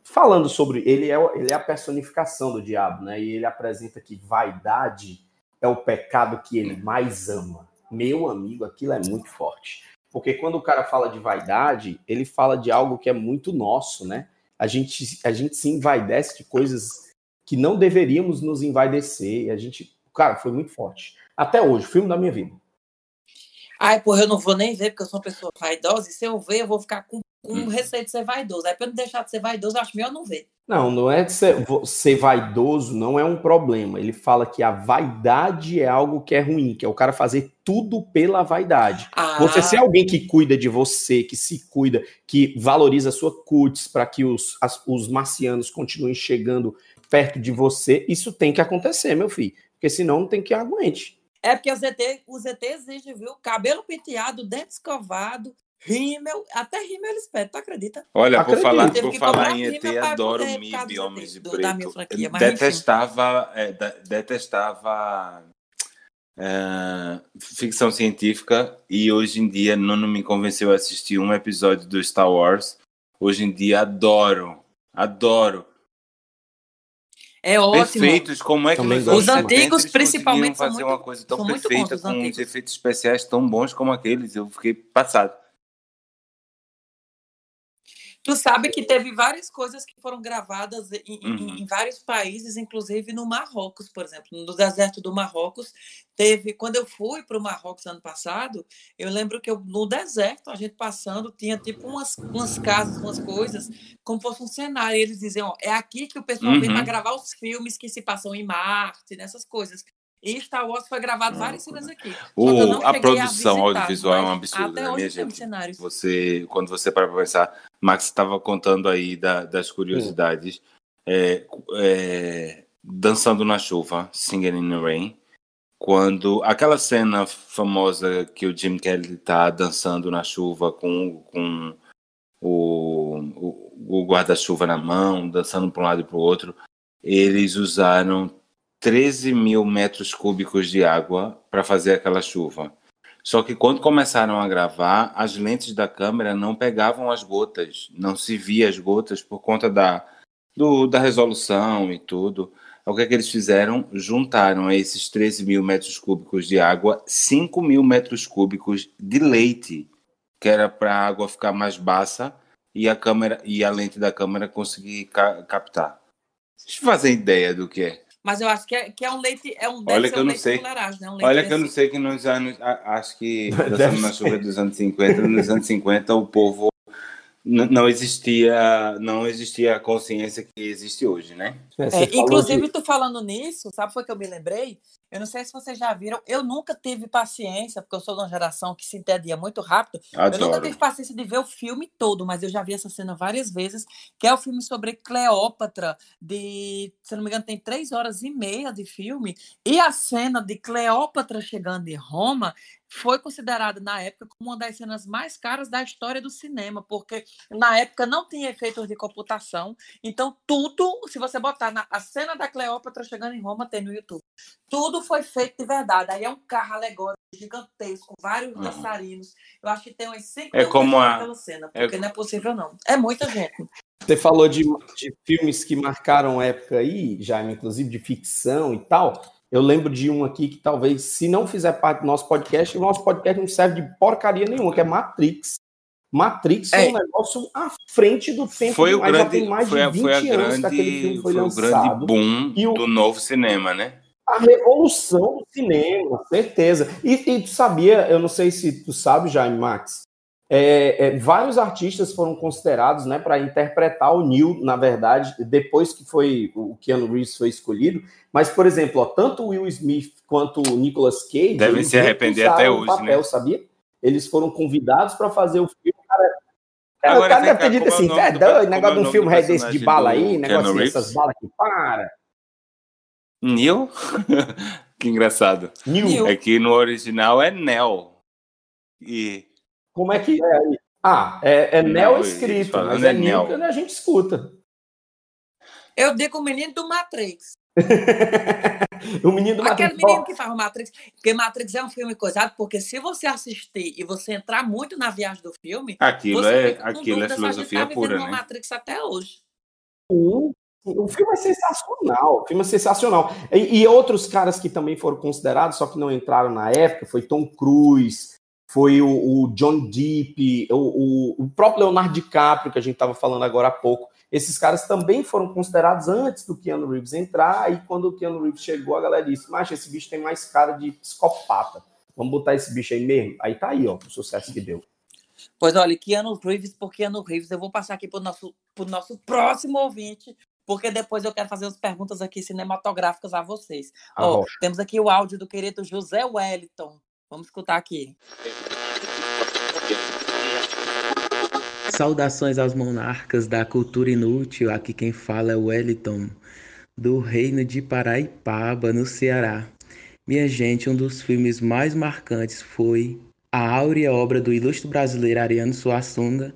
Speaker 1: Falando sobre. Ele é, ele é a personificação do diabo, né? E ele apresenta que vaidade é o pecado que ele mais ama. Meu amigo, aquilo é muito forte. Porque quando o cara fala de vaidade, ele fala de algo que é muito nosso, né? A gente, a gente se envaidece de coisas que não deveríamos nos envaidecer. A gente, cara, foi muito forte. Até hoje, filme da minha vida.
Speaker 3: Ai, porra, eu não vou nem ver, porque eu sou uma pessoa vaidosa, e se eu ver, eu vou ficar com, com receio de ser vaidoso. Aí, pra eu não deixar de ser vaidoso, eu acho melhor não ver.
Speaker 1: Não, não é de ser, ser vaidoso, não é um problema. Ele fala que a vaidade é algo que é ruim, que é o cara fazer tudo pela vaidade.
Speaker 3: Ah.
Speaker 1: Você ser alguém que cuida de você, que se cuida, que valoriza a sua cutis para que os, as- os marcianos continuem chegando perto de você, isso tem que acontecer, meu filho. Porque senão não tem que aguente.
Speaker 3: É porque os ET, os ET exigem, viu? Cabelo penteado, dente escovado, rímel, até rímel eles pedem, tu acredita?
Speaker 2: Olha, por
Speaker 1: Acredito.
Speaker 2: falar,
Speaker 3: Teve
Speaker 2: por
Speaker 3: que
Speaker 2: falar em ET, adoro MIB, Homens de
Speaker 3: do- da minha
Speaker 2: Preto.
Speaker 3: franquia, mas
Speaker 2: detestava, é, detestava é, ficção científica e hoje em dia não, não me convenceu a assistir um episódio do Star Wars. Hoje em dia adoro, adoro.
Speaker 3: É ótimo.
Speaker 2: Perfeitos, como é que
Speaker 1: Também
Speaker 3: Os
Speaker 2: 70
Speaker 3: antigos,
Speaker 2: eles
Speaker 3: principalmente,
Speaker 2: fazer
Speaker 3: muito-
Speaker 2: uma coisa tão perfeita,
Speaker 3: os
Speaker 2: com efeitos especiais tão bons como aqueles. Eu fiquei passado.
Speaker 3: Tu sabe que teve várias coisas que foram gravadas em,
Speaker 2: Uhum.
Speaker 3: em vários países, inclusive no Marrocos, por exemplo. No deserto do Marrocos, teve. Quando eu fui para o Marrocos ano passado, eu lembro que eu, no deserto, a gente passando, tinha tipo umas, umas casas, umas coisas, como fosse um cenário. E eles diziam: ó, é aqui que o pessoal vem
Speaker 2: Uhum.
Speaker 3: para gravar os filmes que se passam em Marte, nessas coisas. E Star Wars foi gravado várias cenas aqui. Que eu
Speaker 2: O, a produção
Speaker 3: visitar,
Speaker 2: audiovisual é um absurdo,
Speaker 3: Até
Speaker 2: né, minha gente?
Speaker 3: cenários.
Speaker 2: Você, quando você para para pensar, Max estava contando aí da- das curiosidades, é, é, dançando na chuva, Singing in the Rain, quando aquela cena famosa que o Jim Kelly tá dançando na chuva com, com o, o, o guarda-chuva na mão, dançando para um lado e para o outro, eles usaram 13 mil metros cúbicos de água para fazer aquela chuva. Só que quando começaram a gravar, as lentes da câmera não pegavam as gotas, não se via as gotas por conta da, do- da resolução e tudo. O que é que eles fizeram? Juntaram a esses 13 mil metros cúbicos de água 5 mil metros cúbicos de leite, que era para a água ficar mais baixa e a câmera e a lente da câmera conseguir ca- captar. Vocês fazem ideia do que é?
Speaker 3: Mas eu acho que é, que é um leite, é um,
Speaker 2: Olha
Speaker 3: ser
Speaker 2: que eu não
Speaker 3: leite
Speaker 2: sei.
Speaker 3: né? Um leite
Speaker 2: Olha que eu não sei que nos anos. Acho que dançando na chuva dos anos 50, nos anos 50 o povo não existia, não existia a consciência que existe hoje, né?
Speaker 1: É,
Speaker 3: inclusive,
Speaker 1: de-
Speaker 3: tu falando nisso, sabe foi que eu me lembrei? Eu não sei se vocês já viram, eu nunca tive paciência, porque eu sou de uma geração que se entendia muito rápido. Eu nunca
Speaker 2: Adoro.
Speaker 3: tive paciência de ver o filme todo, mas eu já vi essa cena várias vezes, que é o filme sobre Cleópatra, de, se não me engano, tem três horas e meia de filme, e a cena de Cleópatra chegando em Roma foi considerada na época como uma das cenas mais caras da história do cinema, porque na época não tinha efeitos de computação, então tudo, se você botar na, a cena da Cleópatra chegando em Roma, tem no YouTube. Tudo foi feito de verdade. Aí é um carro alegórico gigantesco, vários
Speaker 2: Uhum.
Speaker 3: dançarinos. Eu acho que tem umas cinco
Speaker 2: É
Speaker 3: mil
Speaker 2: como
Speaker 3: pessoas
Speaker 2: a-
Speaker 3: naquela cena,
Speaker 2: é
Speaker 3: porque não é possível não. É muita gente.
Speaker 1: Você falou de, de filmes que marcaram época aí, Jaime, inclusive de ficção e tal. Eu lembro de um aqui que talvez, se não fizer parte do nosso podcast, o nosso podcast não serve de porcaria nenhuma, que é Matrix. Matrix é,
Speaker 3: É.
Speaker 1: um negócio à frente do tempo,
Speaker 2: Foi o
Speaker 1: mas já
Speaker 2: grande,
Speaker 1: tem mais
Speaker 2: foi, a-
Speaker 1: de 20
Speaker 2: foi a
Speaker 1: anos que aquele
Speaker 2: grande,
Speaker 1: filme foi,
Speaker 2: foi o
Speaker 1: lançado.
Speaker 2: grande boom
Speaker 1: E o-
Speaker 2: do novo cinema, né?
Speaker 1: A revolução do cinema, certeza. E, e tu sabia, eu não sei se tu sabe, Jaime Max, é, é, vários artistas foram considerados né, para interpretar o Neil, na verdade, depois que foi o Keanu Reeves foi escolhido. Mas, por exemplo, ó, tanto o Will Smith quanto o Nicolas Cage
Speaker 2: Devem se arrepender até hoje,
Speaker 1: papel,
Speaker 2: né?
Speaker 1: sabia? Eles foram convidados para fazer o filme. Cara, cara,
Speaker 2: Agora,
Speaker 1: o cara deve ter dito
Speaker 2: é o
Speaker 1: assim: é
Speaker 2: do-
Speaker 1: doido,
Speaker 2: é
Speaker 1: negócio de um filme desse de bala aí, negócio dessas balas que para.
Speaker 2: Neil? *laughs* que engraçado.
Speaker 1: Neil.
Speaker 3: Neil.
Speaker 2: É que no original é Neo. E
Speaker 1: Como é que é aí? Ah, é, é Neo
Speaker 2: Não,
Speaker 1: escrito, mas
Speaker 2: né,
Speaker 1: é Neo
Speaker 2: Neo.
Speaker 1: que a gente escuta.
Speaker 3: Eu digo o menino do Matrix. *laughs*
Speaker 1: o menino do
Speaker 3: Aquele
Speaker 1: Matrix.
Speaker 3: menino que faz o Matrix. Porque Matrix é um filme coisado, porque se você assistir e você entrar muito na viagem do filme,
Speaker 2: Aquilo
Speaker 3: você
Speaker 2: é,
Speaker 3: fica com
Speaker 2: aquilo é filosofia
Speaker 3: tá vivendo
Speaker 2: pura, né?
Speaker 3: Matrix até hoje.
Speaker 1: Sim, O filme é sensacional, o filme é sensacional. E, e outros caras que também foram considerados, só que não entraram na época, foi Tom Cruise, foi o, o John Depp, o, o, o próprio Leonardo DiCaprio, que a gente estava falando agora há pouco. Esses caras também foram considerados antes do Keanu Reeves entrar, e quando o Keanu Reeves chegou, a galera disse, mas esse bicho tem mais cara de psicopata. Vamos botar esse bicho aí mesmo? Aí tá aí, ó, o sucesso que deu.
Speaker 3: Pois olha, Keanu Reeves por Keanu Reeves, eu vou passar aqui para o nosso, pro nosso próximo ouvinte, porque depois eu quero fazer umas perguntas aqui cinematográficas a vocês. Temos aqui o áudio do querido José Wellington. Vamos escutar aqui.
Speaker 8: Saudações aos monarcas da cultura inútil. Aqui quem fala é o Wellington, do reino de Paraipaba, no Ceará. Minha gente, um dos filmes mais marcantes foi a áurea obra do ilustre brasileiro Ariano Suassuna,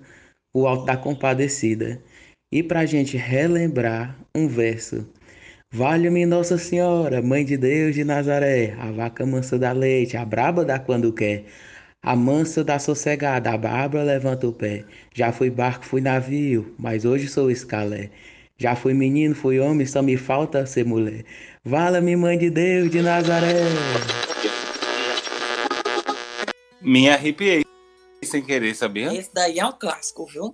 Speaker 8: O Alto da Compadecida. E pra gente relembrar um verso. Valha-me Nossa Senhora, Mãe de Deus de Nazaré, a vaca mansa dá leite, a braba dá quando quer. A mansa dá sossegada, a bárbara levanta o pé. Já fui barco, fui navio, mas hoje sou escalé. Já fui menino, fui homem, só me falta ser mulher. Vala-me, mãe de Deus de Nazaré.
Speaker 2: Me arrepiei sem querer, sabia?
Speaker 3: Esse daí é um clássico, viu?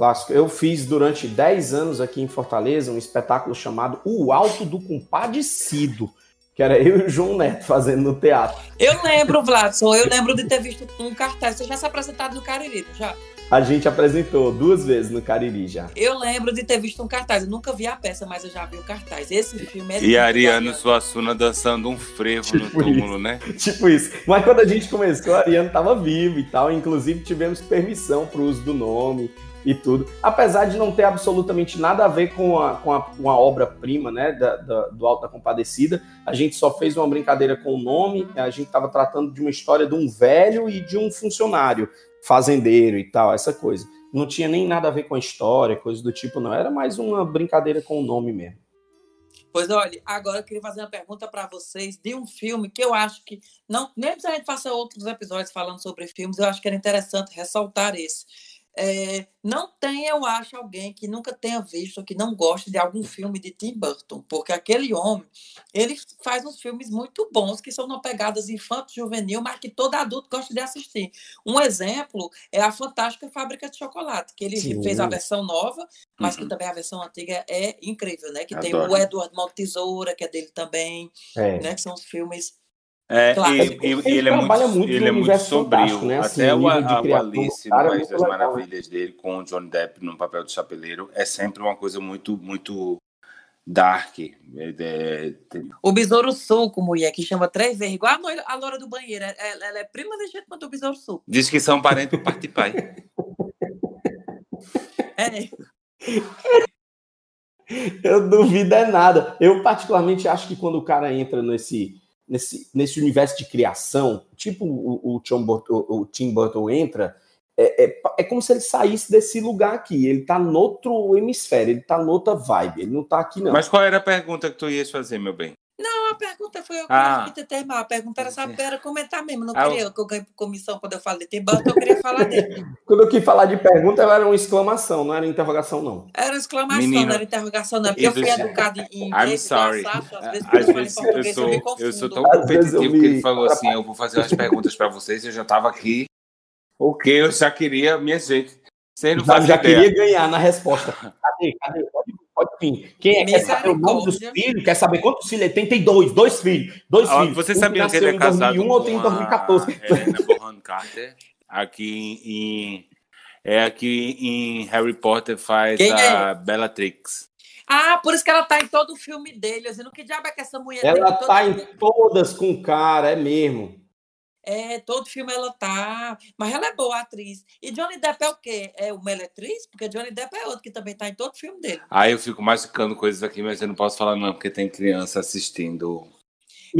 Speaker 1: Clássico. Eu fiz durante 10 anos aqui em Fortaleza um espetáculo chamado O Alto do Compadecido, que era eu e o João Neto fazendo no teatro.
Speaker 3: Eu lembro, Vladson, eu lembro de ter visto um cartaz. Você já se apresentado no Cariri, já?
Speaker 1: A gente apresentou duas vezes no Cariri já.
Speaker 3: Eu lembro de ter visto um cartaz. Eu nunca vi a peça, mas eu já vi o cartaz. Esse filme é
Speaker 2: E Ariano Suassuna dançando um frevo no túmulo, né? *laughs*
Speaker 1: Tipo isso. Mas quando a gente começou, Ariano estava vivo e tal. Inclusive, tivemos permissão para o uso do nome e tudo. Apesar de não ter absolutamente nada a ver com a, com a, com a obra-prima né, da, da- do Alto da Compadecida, a gente só fez uma brincadeira com o nome. A gente estava tratando de uma história de um velho e de um funcionário, fazendeiro e tal, essa coisa. Não tinha nem nada a ver com a história, coisa do tipo, não. Era mais uma brincadeira com o nome mesmo.
Speaker 3: Pois olha, agora eu queria fazer uma pergunta para vocês de um filme que eu acho que não, mesmo se a gente faça outros episódios falando sobre filmes, eu acho que era interessante ressaltar esse. É, não tem, eu acho, alguém que nunca tenha visto, que não goste de algum filme de Tim Burton, porque aquele homem, ele faz uns filmes muito bons, que são uma pegadas infanto-juvenil, mas que todo adulto gosta de assistir. Um exemplo é a Fantástica Fábrica de Chocolate, que ele
Speaker 1: Sim.
Speaker 3: fez a versão nova, mas que
Speaker 2: Uhum.
Speaker 3: também a versão antiga é incrível, né? Que tem
Speaker 2: Adoro.
Speaker 3: o Eduardo Mão Tesoura, que é dele também,
Speaker 1: É.
Speaker 3: né? Que são os filmes
Speaker 2: É,
Speaker 3: Claro.
Speaker 2: e, e-
Speaker 1: Ele
Speaker 2: ele é muito,
Speaker 1: muito
Speaker 2: ele é muito
Speaker 1: fantástico, né? Assim,
Speaker 2: Até
Speaker 1: o
Speaker 2: o,
Speaker 1: de
Speaker 2: a, o
Speaker 1: do
Speaker 2: Alice no
Speaker 1: é
Speaker 2: País das
Speaker 1: legal, né?
Speaker 2: Maravilhas dele com o Johnny Depp no papel do chapeleiro é sempre uma coisa muito, muito dark. É- é- tem-
Speaker 3: O Besouro Suco, mulher, que chama três vezes, igual a, noira- a Loura do Banheiro. Ela, ela é prima legítima do Besouro Suco.
Speaker 2: Diz que são parentes por parte de pai.
Speaker 3: É.
Speaker 1: Eu duvido é nada. Eu particularmente acho que quando o cara entra nesse, nesse, nesse universo de criação, tipo o, o, Tim, Burton, o Tim Burton entra, é, é, é como se ele saísse desse lugar aqui. Ele tá noutro hemisfério, ele tá noutra vibe. Ele não tá aqui, não.
Speaker 2: Mas qual era a pergunta que tu ias fazer, meu bem?
Speaker 3: Não, a pergunta foi eu que
Speaker 2: Ah.
Speaker 3: ah. ter mal. A pergunta era saber, era comentar mesmo. Não
Speaker 2: Ah,
Speaker 3: queria que eu ganhe comissão quando eu de Tim Burton, eu queria falar dele. *laughs*
Speaker 1: Quando eu quis falar de pergunta, era uma exclamação, não era interrogação, não.
Speaker 3: Era exclamação,
Speaker 2: Menino,
Speaker 3: não era interrogação, não. Porque eu fui
Speaker 2: isso-
Speaker 3: educado em
Speaker 2: I'm
Speaker 3: inglês,
Speaker 2: sorry.
Speaker 3: então, Sacha, às vezes,
Speaker 2: Às
Speaker 3: eu
Speaker 2: vezes eu
Speaker 3: eu,
Speaker 2: sou,
Speaker 3: me
Speaker 2: eu
Speaker 3: confundo.
Speaker 2: sou tão
Speaker 1: Às eu
Speaker 2: competitivo que ele
Speaker 1: me
Speaker 2: falou assim: eu vou fazer umas perguntas pra vocês. Eu já tava aqui. O que eu já queria, minha gente. Você não
Speaker 1: Já,
Speaker 2: faz
Speaker 1: já
Speaker 2: ideia.
Speaker 1: queria ganhar na resposta. Cadê? Cadê? Pode, vir. Quem é, quer saber o nome dos filhos? Quer saber quantos filhos ele tem? Tem dois, dois filhos. Dois
Speaker 2: Ah,
Speaker 1: filhos.
Speaker 2: Você
Speaker 1: Um
Speaker 2: sabia que ele é casado
Speaker 1: 2001,
Speaker 2: com
Speaker 1: outro em
Speaker 2: a
Speaker 1: 2014.
Speaker 2: Helena Bonham Carter? Aqui em... É aqui em Harry Potter faz
Speaker 3: Quem é?
Speaker 2: a Bellatrix.
Speaker 3: Ah, por isso que ela tá em todo o filme dele. Eu dizendo, que diabo é que essa mulher
Speaker 1: Ela tá em todas com o cara, é mesmo.
Speaker 3: É, todo filme ela tá. Mas ela é boa atriz. E Johnny Depp é o quê? É o Meletriz? Porque Johnny Depp é outro que também tá em todo filme dele.
Speaker 2: Aí eu fico machucando coisas aqui, mas eu não posso falar não, porque tem criança assistindo.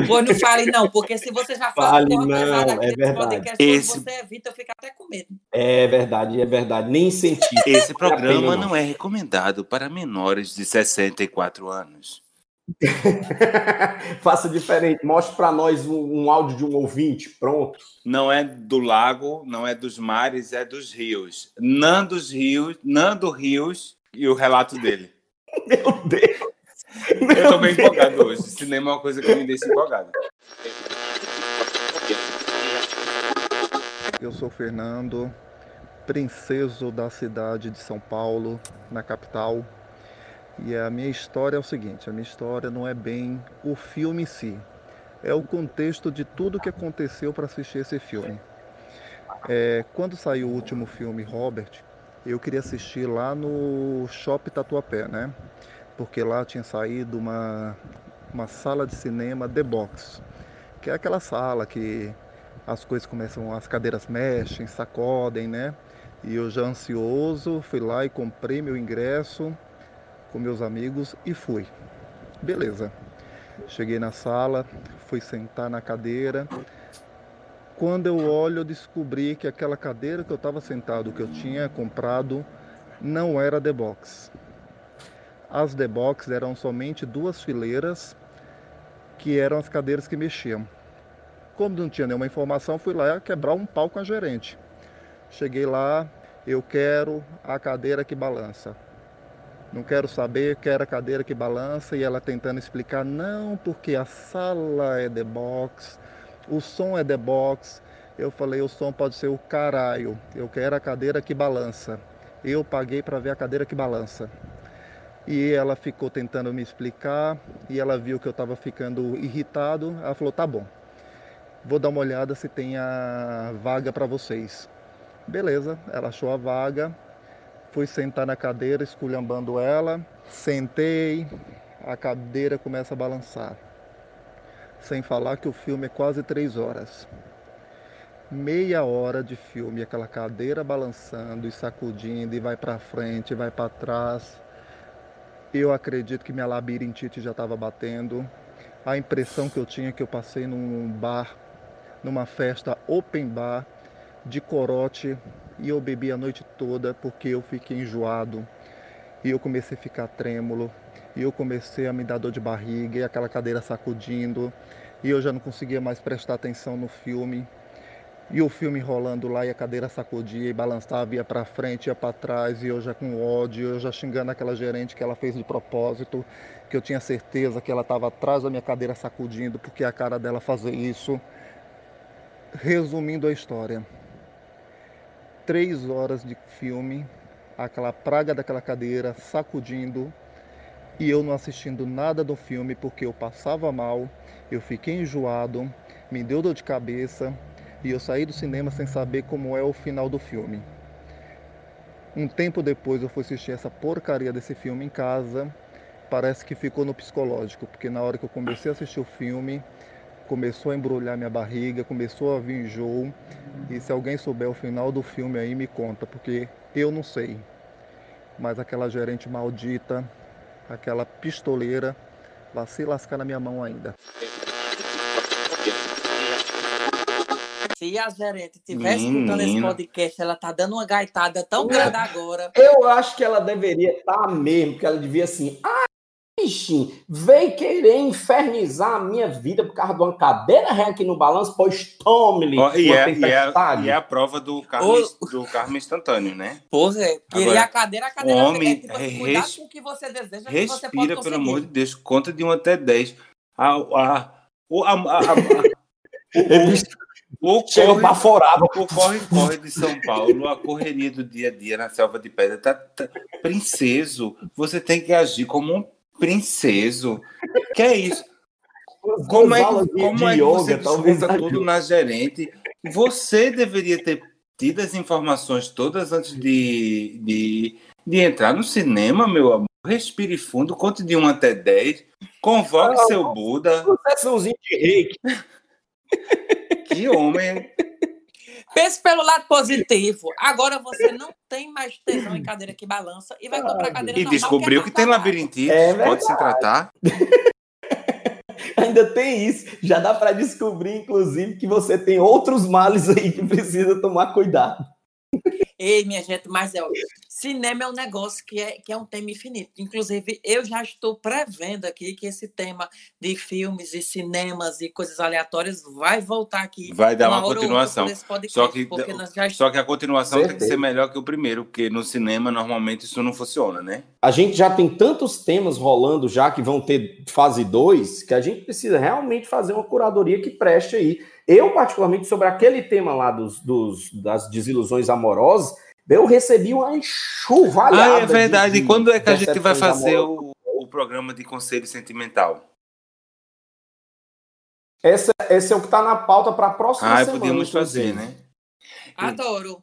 Speaker 3: Pois não fale, não, porque se você já fala
Speaker 1: Fale, não,
Speaker 3: aqui
Speaker 1: é verdade.
Speaker 2: Esse-
Speaker 3: você evita, eu fico até com medo.
Speaker 1: É verdade, é verdade. Nem senti.
Speaker 2: Esse programa
Speaker 1: não.
Speaker 2: não é recomendado para menores de 64 anos. *laughs*
Speaker 1: Faça diferente. Mostre para nós um, um áudio de um ouvinte. Pronto.
Speaker 2: Não é do lago, não é dos mares, é dos rios. Nando Rios, Nando Rios e o relato dele. *laughs*
Speaker 1: Meu Deus.
Speaker 2: Eu tô bem empolgado hoje. Cinema é uma coisa que me deixa empolgado.
Speaker 9: Eu sou Fernando, princeso da cidade de São Paulo, na capital. E a minha história é o seguinte: a minha história não é bem o filme em si, é o contexto de tudo que aconteceu para assistir esse filme. É, quando saiu o último filme, Robert, eu queria assistir lá no Shopping Tatuapé, né? Porque lá tinha saído uma, uma sala de cinema The Box, que é aquela sala que as coisas começam, as cadeiras mexem, sacodem, né? E eu já ansioso, fui lá e comprei meu ingresso com meus amigos e fui. Beleza. Cheguei na sala, fui sentar na cadeira. Quando eu olho, eu descobri que aquela cadeira que eu estava sentado, que eu tinha comprado, não era The Box. As The Box eram somente duas fileiras, que eram as cadeiras que mexiam. Como não tinha nenhuma informação, fui lá quebrar um pau com a gerente. Cheguei lá, eu quero a cadeira que balança. Não quero saber, quero a cadeira que balança. E ela tentando explicar, não, porque a sala é The Box, o som é The Box. Eu falei, o som pode ser o caralho. Eu quero a cadeira que balança. Eu paguei para ver a cadeira que balança. E ela ficou tentando me explicar e ela viu que eu estava ficando irritado. Ela falou: tá bom, vou dar uma olhada se tem a vaga para vocês. Beleza, ela achou a vaga, fui sentar na cadeira, esculhambando ela, sentei, a cadeira começa a balançar. Sem falar que o filme é quase três horas. Meia hora de filme, aquela cadeira balançando e sacudindo, e vai para frente, vai para trás. Eu acredito que minha labirintite já estava batendo. A impressão que eu tinha é que eu passei num bar, numa festa open bar de corote e eu bebi a noite toda porque eu fiquei enjoado. E eu comecei a ficar trêmulo. E eu comecei a me dar dor de barriga e aquela cadeira sacudindo. E eu já não conseguia mais prestar atenção no filme. E o filme rolando lá e a cadeira sacudia e balançava, ia para frente, ia para trás, e eu já com ódio, eu já xingando aquela gerente que ela fez de propósito, que eu tinha certeza que ela estava atrás da minha cadeira sacudindo, porque é a cara dela fazer isso. Resumindo a história, três horas de filme, aquela praga daquela cadeira sacudindo, e eu não assistindo nada do filme porque eu passava mal, eu fiquei enjoado, me deu dor de cabeça, e eu saí do cinema sem saber como é o final do filme. Um tempo depois eu fui assistir essa porcaria desse filme em casa. Parece que ficou no psicológico, porque na hora que eu comecei a assistir o filme, começou a embrulhar minha barriga, começou a vir enjoo. E se alguém souber o final do filme aí, me conta, porque eu não sei. Mas aquela gerente maldita, aquela pistoleira, vai se lascar na minha mão ainda.
Speaker 3: Se a gerente estiver escutando esse podcast, ela tá dando uma gaitada tão grande agora.
Speaker 1: Eu acho que ela deveria estar mesmo, porque ela devia assim. Ah, bichinho, veio querer infernizar a minha vida por causa de uma cadeira ré aqui no balanço, pois tome-lhe
Speaker 2: Ó, e, é, e, é, e é a prova do carne, do carne instantâneo, né?
Speaker 3: Pois é, queria
Speaker 2: Agora,
Speaker 3: a cadeira, a cadeira
Speaker 2: homem,
Speaker 3: é tipo assim, cuidado
Speaker 2: res-
Speaker 3: com o que você deseja, que você pode
Speaker 2: Respira,
Speaker 3: conseguir.
Speaker 2: pelo amor de Deus, conta de 1 até 10. A, a, o, a, a, a, o, *laughs* corre,
Speaker 1: baforado.
Speaker 2: o corre-corre de São Paulo, a correria do dia a dia na selva de pedra, tá, tá- princeso, você tem que agir como um princeso. Que é isso? Como é, como é que você
Speaker 1: yoga, talvez
Speaker 2: desconta
Speaker 1: ajude.
Speaker 2: tudo na gerente? Você deveria ter tido as informações todas antes de, de, de entrar no cinema, meu amor. Respire fundo, conte de 1 até 10, convoque
Speaker 1: Ah,
Speaker 2: seu Buda.
Speaker 1: Sessãozinha de reiki. *laughs*
Speaker 2: Que homem.
Speaker 3: Pense pelo lado positivo. Agora você não tem mais tesão em cadeira que balança e vai comprar cadeira
Speaker 2: E
Speaker 3: normal.
Speaker 2: descobriu que tem labirintite,
Speaker 1: É
Speaker 2: pode se tratar. *laughs*
Speaker 1: Ainda tem isso. Já dá para descobrir, inclusive, que você tem outros males aí que precisa tomar cuidado.
Speaker 3: Ei, minha gente, mas é, cinema é um negócio que é, que é um tema infinito. Inclusive, eu já estou prevendo aqui que esse tema de filmes e cinemas e coisas aleatórias vai voltar aqui.
Speaker 2: Vai dar uma,
Speaker 3: uma
Speaker 2: continuação.
Speaker 3: Podcast,
Speaker 2: só, que,
Speaker 3: já...
Speaker 2: só que a continuação Certeza. tem que ser melhor que o primeiro, porque no cinema normalmente isso não funciona, né?
Speaker 1: A gente já tem tantos temas rolando já que vão ter fase 2 que a gente precisa realmente fazer uma curadoria que preste aí. Eu, particularmente, sobre aquele tema lá dos, dos das desilusões amorosas, eu recebi uma enxurralhada.
Speaker 2: Ah, é verdade. De, e quando é que a gente vai fazer o, o, programa de conselho sentimental?
Speaker 1: Esse, esse é o que está na pauta para a próxima
Speaker 2: ah,
Speaker 1: semana.
Speaker 2: Ah, podíamos fazer, né?
Speaker 3: Adoro.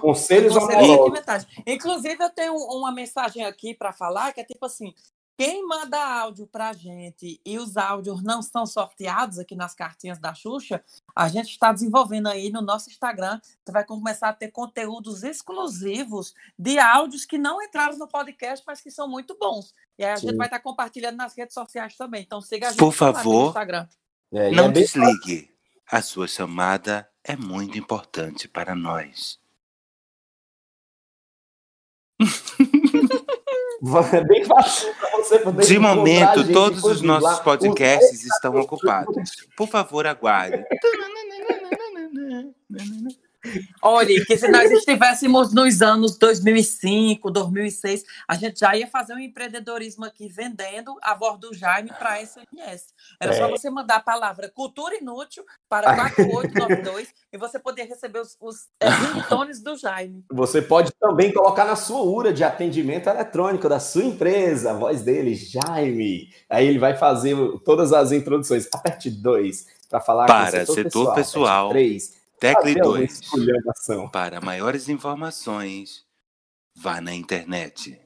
Speaker 1: Conselhos amorosos.
Speaker 3: Inclusive, eu tenho uma mensagem aqui para falar que é tipo assim: quem manda áudio para a gente e os áudios não são sorteados aqui nas cartinhas da Xuxa, a gente está desenvolvendo aí no nosso Instagram. Você vai começar a ter conteúdos exclusivos de áudios que não entraram no podcast, mas que são muito bons. E aí a Sim. gente vai estar compartilhando nas redes sociais também. Então siga a gente
Speaker 2: Por favor, no
Speaker 3: Instagram.
Speaker 2: É, não é desligue. A sua chamada é muito importante para nós.
Speaker 1: É bem fácil para você poder
Speaker 2: De momento, todos os nossos podcasts estão ocupados. Por favor, aguarde. *laughs*
Speaker 3: Olha, que se nós *laughs* estivéssemos nos anos 2005, 2006, a gente já ia fazer um empreendedorismo aqui vendendo a voz do Jaime para SMS. Era é. só você mandar a palavra cultura inútil para 4892 e você poder receber os, os é, *laughs* ringtones do Jaime.
Speaker 1: Você pode também colocar na sua URA de atendimento eletrônico da sua empresa, a voz dele, Jaime. Aí ele vai fazer todas as introduções. Aperte 2 para falar
Speaker 2: para com o setor, setor pessoal. 3 Tecle 2. Para maiores informações, vá na internet.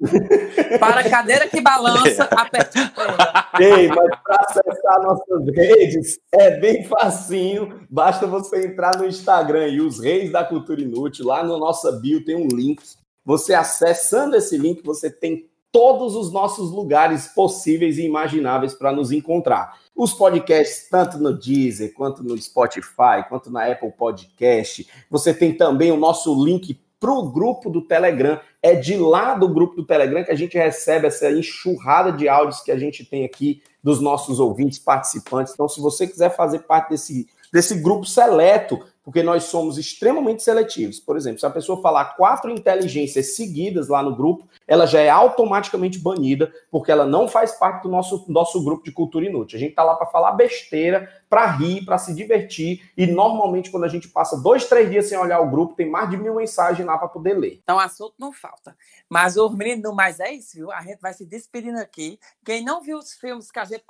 Speaker 2: *laughs*
Speaker 3: Para a cadeira que balança, *laughs* aperte o
Speaker 1: Ei, mas para acessar nossas redes é bem facinho. Basta você entrar no Instagram e os Reis da Cultura Inútil. Lá no nossa bio tem um link. Você acessando esse link, você tem todos os nossos lugares possíveis e imagináveis para nos encontrar os podcasts, tanto no Deezer, quanto no Spotify, quanto na Apple Podcast. Você tem também o nosso link para o grupo do Telegram. É de lá do grupo do Telegram que a gente recebe essa enxurrada de áudios que a gente tem aqui dos nossos ouvintes, participantes. Então, se você quiser fazer parte desse, desse grupo seleto, porque nós somos extremamente seletivos. Por exemplo, se a pessoa falar quatro inteligências seguidas lá no grupo, ela já é automaticamente banida, porque ela não faz parte do nosso, nosso grupo de cultura inútil. A gente tá lá para falar besteira, para rir, para se divertir, e normalmente quando a gente passa dois, três dias sem olhar o grupo, tem mais de mil mensagens lá para poder ler.
Speaker 3: Então, assunto não falta. Mas o menino, mas é isso, viu? A gente vai se despedindo aqui. Quem não viu os filmes que a gente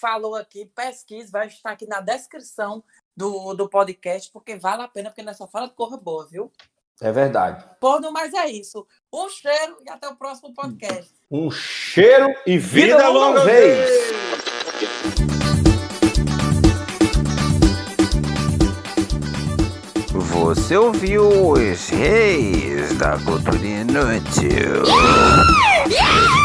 Speaker 3: falou aqui, pesquise, vai estar aqui na descrição do, do podcast, porque vale a pena, porque nós só fala de corra boa, viu?
Speaker 1: É verdade.
Speaker 3: Por no mais é isso. Um cheiro e até o próximo podcast.
Speaker 1: Um cheiro e vida, vida longa vez.
Speaker 10: Você ouviu os reis da cultura inútil. Yeah! Yeah!